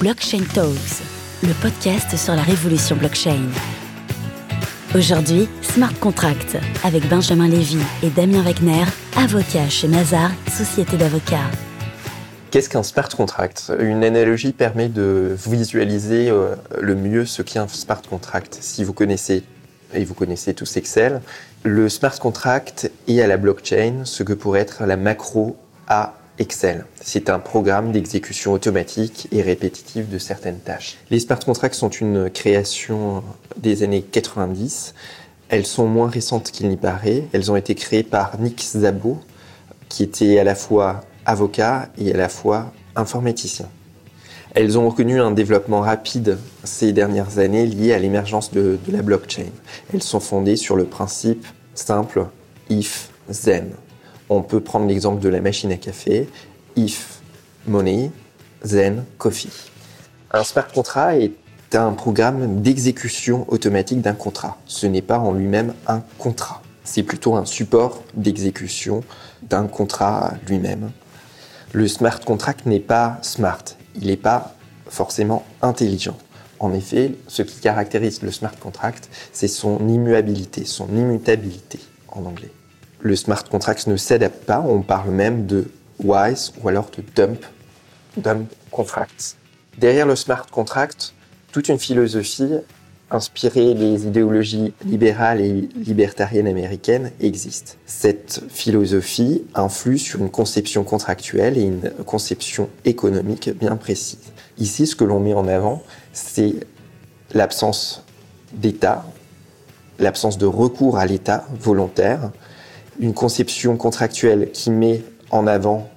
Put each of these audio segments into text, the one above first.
Blockchain Talks, le podcast sur la révolution blockchain. Aujourd'hui, Smart Contract avec Benjamin Lévy et Damien Wagner, avocats chez Mazar, société d'avocats. Qu'est-ce qu'un smart contract? Une analogie permet de visualiser euh, le mieux ce qu'est un smart contract. Si vous connaissez, et vous connaissez tous Excel, le smart contract est à la blockchain ce que pourrait être la macro à Excel. C'est un programme d'exécution automatique et répétitive de certaines tâches. Les smart contracts sont une création des années 90. Elles sont moins récentes qu'il n'y paraît. Elles ont été créées par Nick Szabo, qui était à la fois avocat et à la fois informaticien. Elles ont reconnu un développement rapide ces dernières années lié à l'émergence de, de la blockchain. Elles sont fondées sur le principe simple if then on peut prendre l'exemple de la machine à café. If money, then coffee. Un smart contract est un programme d'exécution automatique d'un contrat. Ce n'est pas en lui-même un contrat. C'est plutôt un support d'exécution d'un contrat lui-même. Le smart contract n'est pas smart. Il n'est pas forcément intelligent. En effet, ce qui caractérise le smart contract, c'est son immuabilité, son immutabilité en anglais le smart contract ne s'adapte pas. On parle même de wise ou alors de dump. Derrière le smart contract, toute une philosophie inspirée des idéologies libérales et libertariennes américaines existe. Cette philosophie influe sur une conception contractuelle et une conception économique bien précise. Ici, ce que l'on met en avant, c'est l'absence d'État, l'absence de recours à l'État volontaire, une conception contractuelle qui met en avant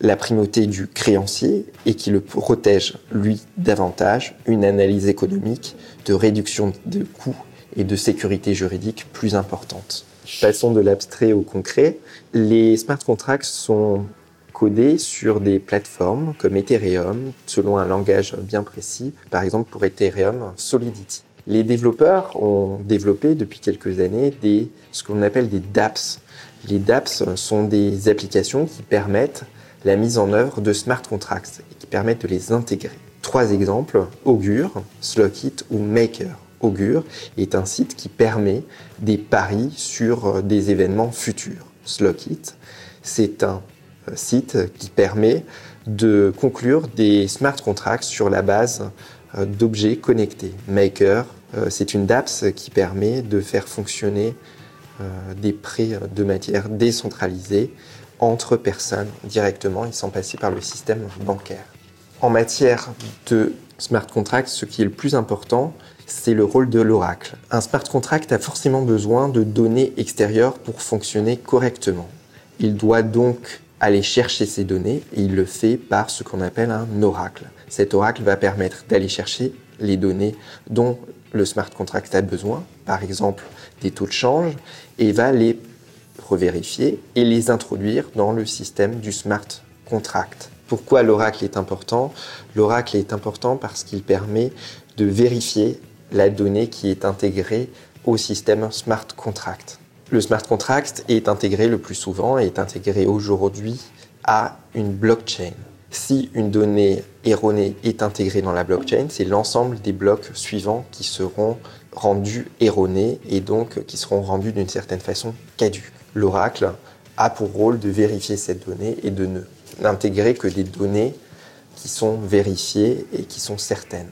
la primauté du créancier et qui le protège, lui, davantage, une analyse économique de réduction de coûts et de sécurité juridique plus importante. Passons de l'abstrait au concret. Les smart contracts sont codés sur des plateformes comme Ethereum, selon un langage bien précis, par exemple pour Ethereum Solidity. Les développeurs ont développé depuis quelques années ce qu'on appelle des dApps, les dApps sont des applications qui permettent la mise en œuvre de smart contracts et qui permettent de les intégrer. Trois exemples, Augure, Slockit ou Maker. Augure est un site qui permet des paris sur des événements futurs. Slockit, c'est un euh, site qui permet de conclure des smart contracts sur la base euh, d'objets connectés. Maker, euh, c'est une dApps qui permet de faire fonctionner euh, des prêts de matière décentralisés entre personnes directement et sans passer par le système bancaire. En matière de smart contract, ce qui est le plus important, c'est le rôle de l'oracle. Un smart contract a forcément besoin de données extérieures pour fonctionner correctement. Il doit donc aller chercher ces données et il le fait par ce qu'on appelle un oracle. Cet oracle va permettre d'aller chercher les données dont le smart contract a besoin, par exemple des taux de change, et va les revérifier et les introduire dans le système du smart contract. Pourquoi l'oracle est important? L'oracle est important parce qu'il permet de vérifier la donnée qui est intégrée au système smart contract. Le smart contract est intégré le plus souvent et est intégré aujourd'hui à une blockchain. Si une donnée erronée est intégrée dans la blockchain, c'est l'ensemble des blocs suivants qui seront rendus erronés et donc qui seront rendus d'une certaine façon caducs. L'oracle a pour rôle de vérifier cette donnée et de n'intégrer que des données qui sont vérifiées et qui sont certaines.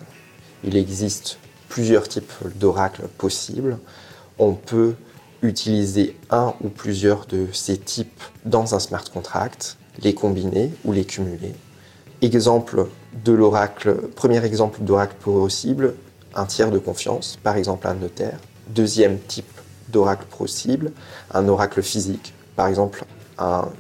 Il existe plusieurs types d'oracles possibles. On peut utiliser un ou plusieurs de ces types dans un smart contract, les combiner ou les cumuler exemple de l'oracle, premier exemple d'oracle possible, un tiers de confiance, par exemple un notaire. Deuxième type d'oracle possible, un oracle physique, par exemple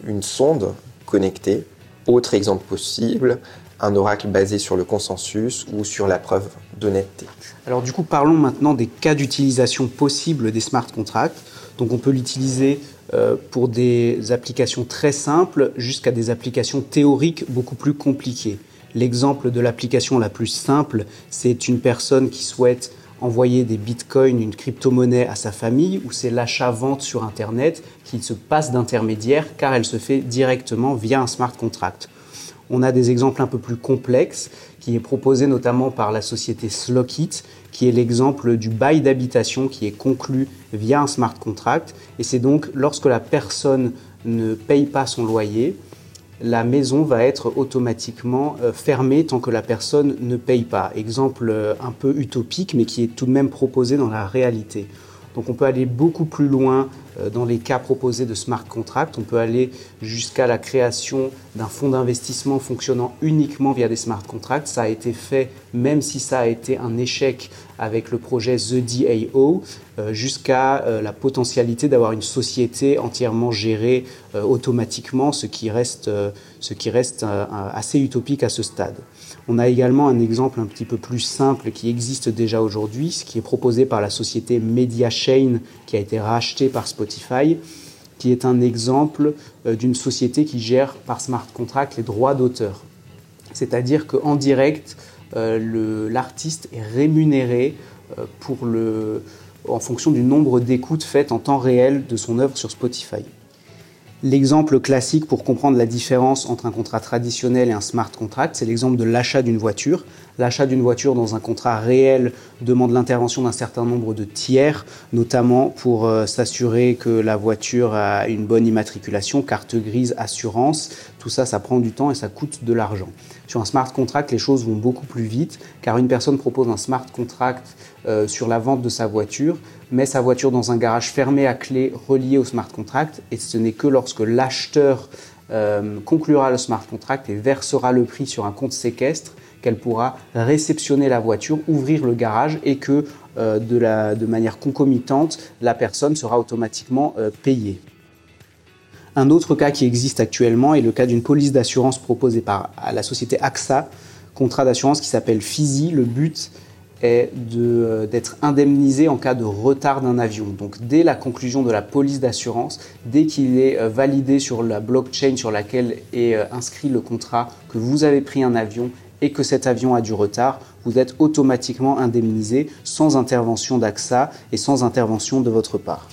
une sonde connectée. Autre exemple possible, un oracle basé sur le consensus ou sur la preuve d'honnêteté. Alors du coup, parlons maintenant des cas d'utilisation possibles des smart contracts. Donc on peut l'utiliser euh, pour des applications très simples jusqu'à des applications théoriques beaucoup plus compliquées. L'exemple de l'application la plus simple, c'est une personne qui souhaite envoyer des bitcoins, une crypto-monnaie à sa famille, ou c'est l'achat-vente sur Internet qui se passe d'intermédiaire car elle se fait directement via un smart contract. On a des exemples un peu plus complexes qui est proposé notamment par la société Slockit, qui est l'exemple du bail d'habitation qui est conclu via un smart contract. Et c'est donc lorsque la personne ne paye pas son loyer, la maison va être automatiquement euh, fermée tant que la personne ne paye pas. Exemple euh, un peu utopique, mais qui est tout de même proposé dans la réalité. Donc on peut aller beaucoup plus loin dans les cas proposés de smart contract. On peut aller jusqu'à la création d'un fonds d'investissement fonctionnant uniquement via des smart contracts. Ça a été fait même si ça a été un échec avec le projet The DAO, euh, jusqu'à euh, la potentialité d'avoir une société entièrement gérée automatiquement, ce qui reste, ce qui reste assez utopique à ce stade. On a également un exemple un petit peu plus simple qui existe déjà aujourd'hui, ce qui est proposé par la société MediaChain qui a été rachetée par Spotify, qui est un exemple euh, d'une société qui gère par smart contract les droits d'auteur. C'est-à-dire qu'en direct, euh, l'artiste est rémunéré euh, en fonction du nombre d'écoutes faites en temps réel de son œuvre sur Spotify. L'exemple classique pour comprendre la différence entre un contrat traditionnel et un smart contract, c'est l'exemple de l'achat d'une voiture. L'achat d'une voiture dans un contrat réel demande l'intervention d'un certain nombre de tiers, notamment pour euh, s'assurer que la voiture a une bonne immatriculation, carte grise, assurance. Tout ça, ça prend du temps et ça coûte de l'argent. Sur un smart contract, les choses vont beaucoup plus vite, car une personne propose un smart contract euh, sur la vente de sa voiture, met sa voiture dans un garage fermé à clé relié au smart contract, et ce n'est que lorsque l'acheteur euh, conclura le smart contract et versera le prix sur un compte séquestre qu'elle pourra réceptionner la voiture, ouvrir le garage et que euh, de, manière concomitante, la personne sera automatiquement euh, payée. Un autre cas qui existe actuellement est le cas d'une police d'assurance proposée par la société AXA, contrat d'assurance qui s'appelle FISI. Le but est euh, d'être indemnisé en cas de retard d'un avion. Donc dès la conclusion de la police d'assurance, dès qu'il est euh, validé sur la blockchain sur laquelle est euh, inscrit le contrat que vous avez pris un avion et que cet avion a du retard, vous êtes automatiquement indemnisé sans intervention d'AXA et sans intervention de votre part.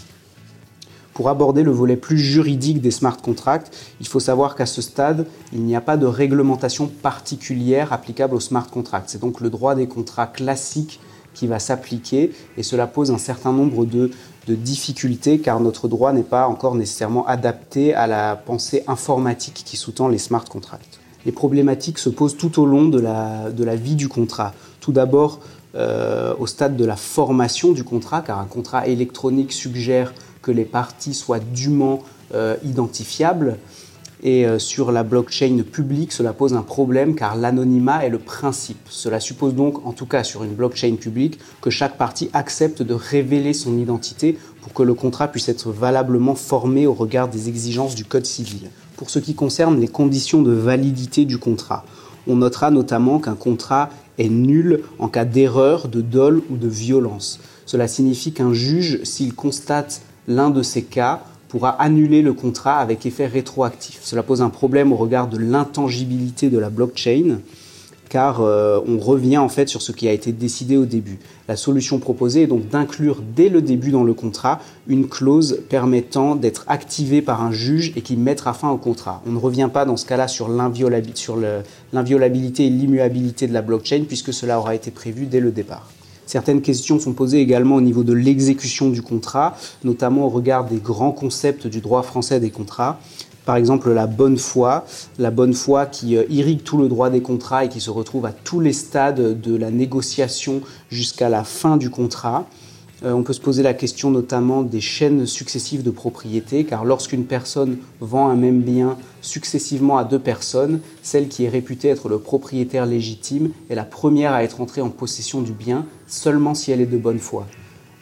Pour aborder le volet plus juridique des smart contracts, il faut savoir qu'à ce stade, il n'y a pas de réglementation particulière applicable aux smart contracts. C'est donc le droit des contrats classiques qui va s'appliquer et cela pose un certain nombre de, difficultés car notre droit n'est pas encore nécessairement adapté à la pensée informatique qui sous-tend les smart contracts. Les problématiques se posent tout au long de la, vie du contrat. Tout d'abord, euh, au stade de la formation du contrat, car un contrat électronique suggère que les parties soient dûment euh, identifiables. Et euh, sur la blockchain publique, cela pose un problème car l'anonymat est le principe. Cela suppose donc, en tout cas sur une blockchain publique, que chaque partie accepte de révéler son identité pour que le contrat puisse être valablement formé au regard des exigences du Code civil. Pour ce qui concerne les conditions de validité du contrat, on notera notamment qu'un contrat est nul en cas d'erreur, de dol ou de violence. Cela signifie qu'un juge, s'il constate l'un de ces cas pourra annuler le contrat avec effet rétroactif. Cela pose un problème au regard de l'intangibilité de la blockchain, car euh, on revient en fait sur ce qui a été décidé au début. La solution proposée est donc d'inclure dès le début dans le contrat une clause permettant d'être activée par un juge et qui mettra fin au contrat. On ne revient pas dans ce cas-là sur l'inviolabilité et l'immuabilité de la blockchain puisque cela aura été prévu dès le départ. Certaines questions sont posées également au niveau de l'exécution du contrat, notamment au regard des grands concepts du droit français des contrats. Par exemple, la bonne foi, la bonne foi qui euh, irrigue tout le droit des contrats et qui se retrouve à tous les stades de la négociation jusqu'à la fin du contrat. Euh, on peut se poser la question notamment des chaînes successives de propriété, car lorsqu'une personne vend un même bien successivement à deux personnes, celle qui est réputée être le propriétaire légitime est la première à être entrée en possession du bien seulement si elle est de bonne foi.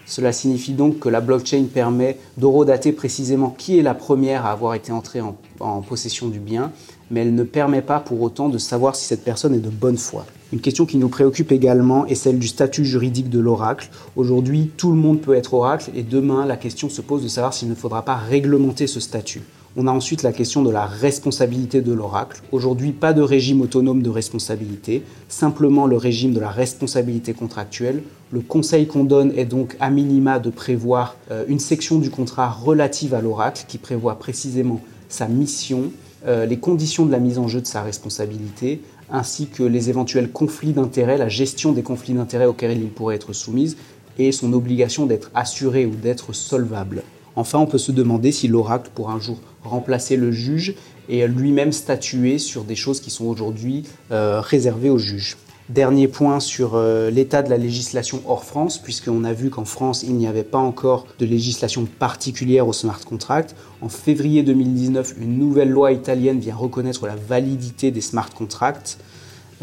Cela signifie donc que la blockchain permet d'horodater précisément qui est la première à avoir été entrée en, en possession du bien, mais elle ne permet pas pour autant de savoir si cette personne est de bonne foi. Une question qui nous préoccupe également est celle du statut juridique de l'oracle. Aujourd'hui, tout le monde peut être oracle et demain, la question se pose de savoir s'il ne faudra pas réglementer ce statut. On a ensuite la question de la responsabilité de l'oracle. Aujourd'hui, pas de régime autonome de responsabilité, simplement le régime de la responsabilité contractuelle. Le conseil qu'on donne est donc à minima de prévoir euh, une section du contrat relative à l'oracle qui prévoit précisément sa mission, euh, les conditions de la mise en jeu de sa responsabilité, ainsi que les éventuels conflits d'intérêts, la gestion des conflits d'intérêts auxquels il pourrait être soumise, et son obligation d'être assuré ou d'être solvable. Enfin, on peut se demander si l'oracle pourra un jour remplacer le juge et lui-même statuer sur des choses qui sont aujourd'hui euh, réservées au juge. Dernier point sur euh, l'état de la législation hors France, puisqu'on a vu qu'en France, il n'y avait pas encore de législation particulière au smart contract. En février 2019, une nouvelle loi italienne vient reconnaître la validité des smart contracts.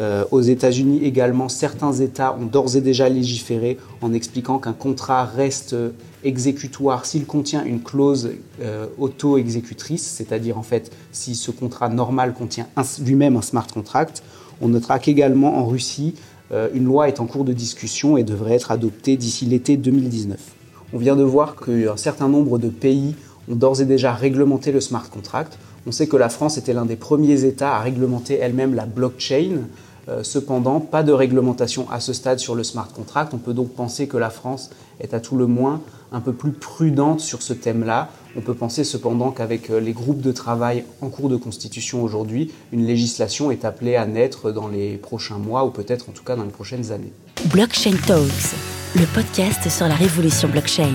Euh, aux États-Unis également, certains États ont d'ores et déjà légiféré en expliquant qu'un contrat reste exécutoire s'il contient une clause euh, auto-exécutrice, c'est-à-dire en fait si ce contrat normal contient lui-même un smart contract. On notera qu'également en Russie, euh, une loi est en cours de discussion et devrait être adoptée d'ici l'été 2019. On vient de voir qu'un certain nombre de pays ont d'ores et déjà réglementé le smart contract. On sait que la France était l'un des premiers États à réglementer elle-même la blockchain. Euh, cependant, pas de réglementation à ce stade sur le smart contract. On peut donc penser que la France est à tout le moins un peu plus prudente sur ce thème-là. On peut penser cependant qu'avec euh, les groupes de travail en cours de constitution aujourd'hui, une législation est appelée à naître dans les prochains mois ou peut-être en tout cas dans les prochaines années. Blockchain Talks, le podcast sur la révolution blockchain.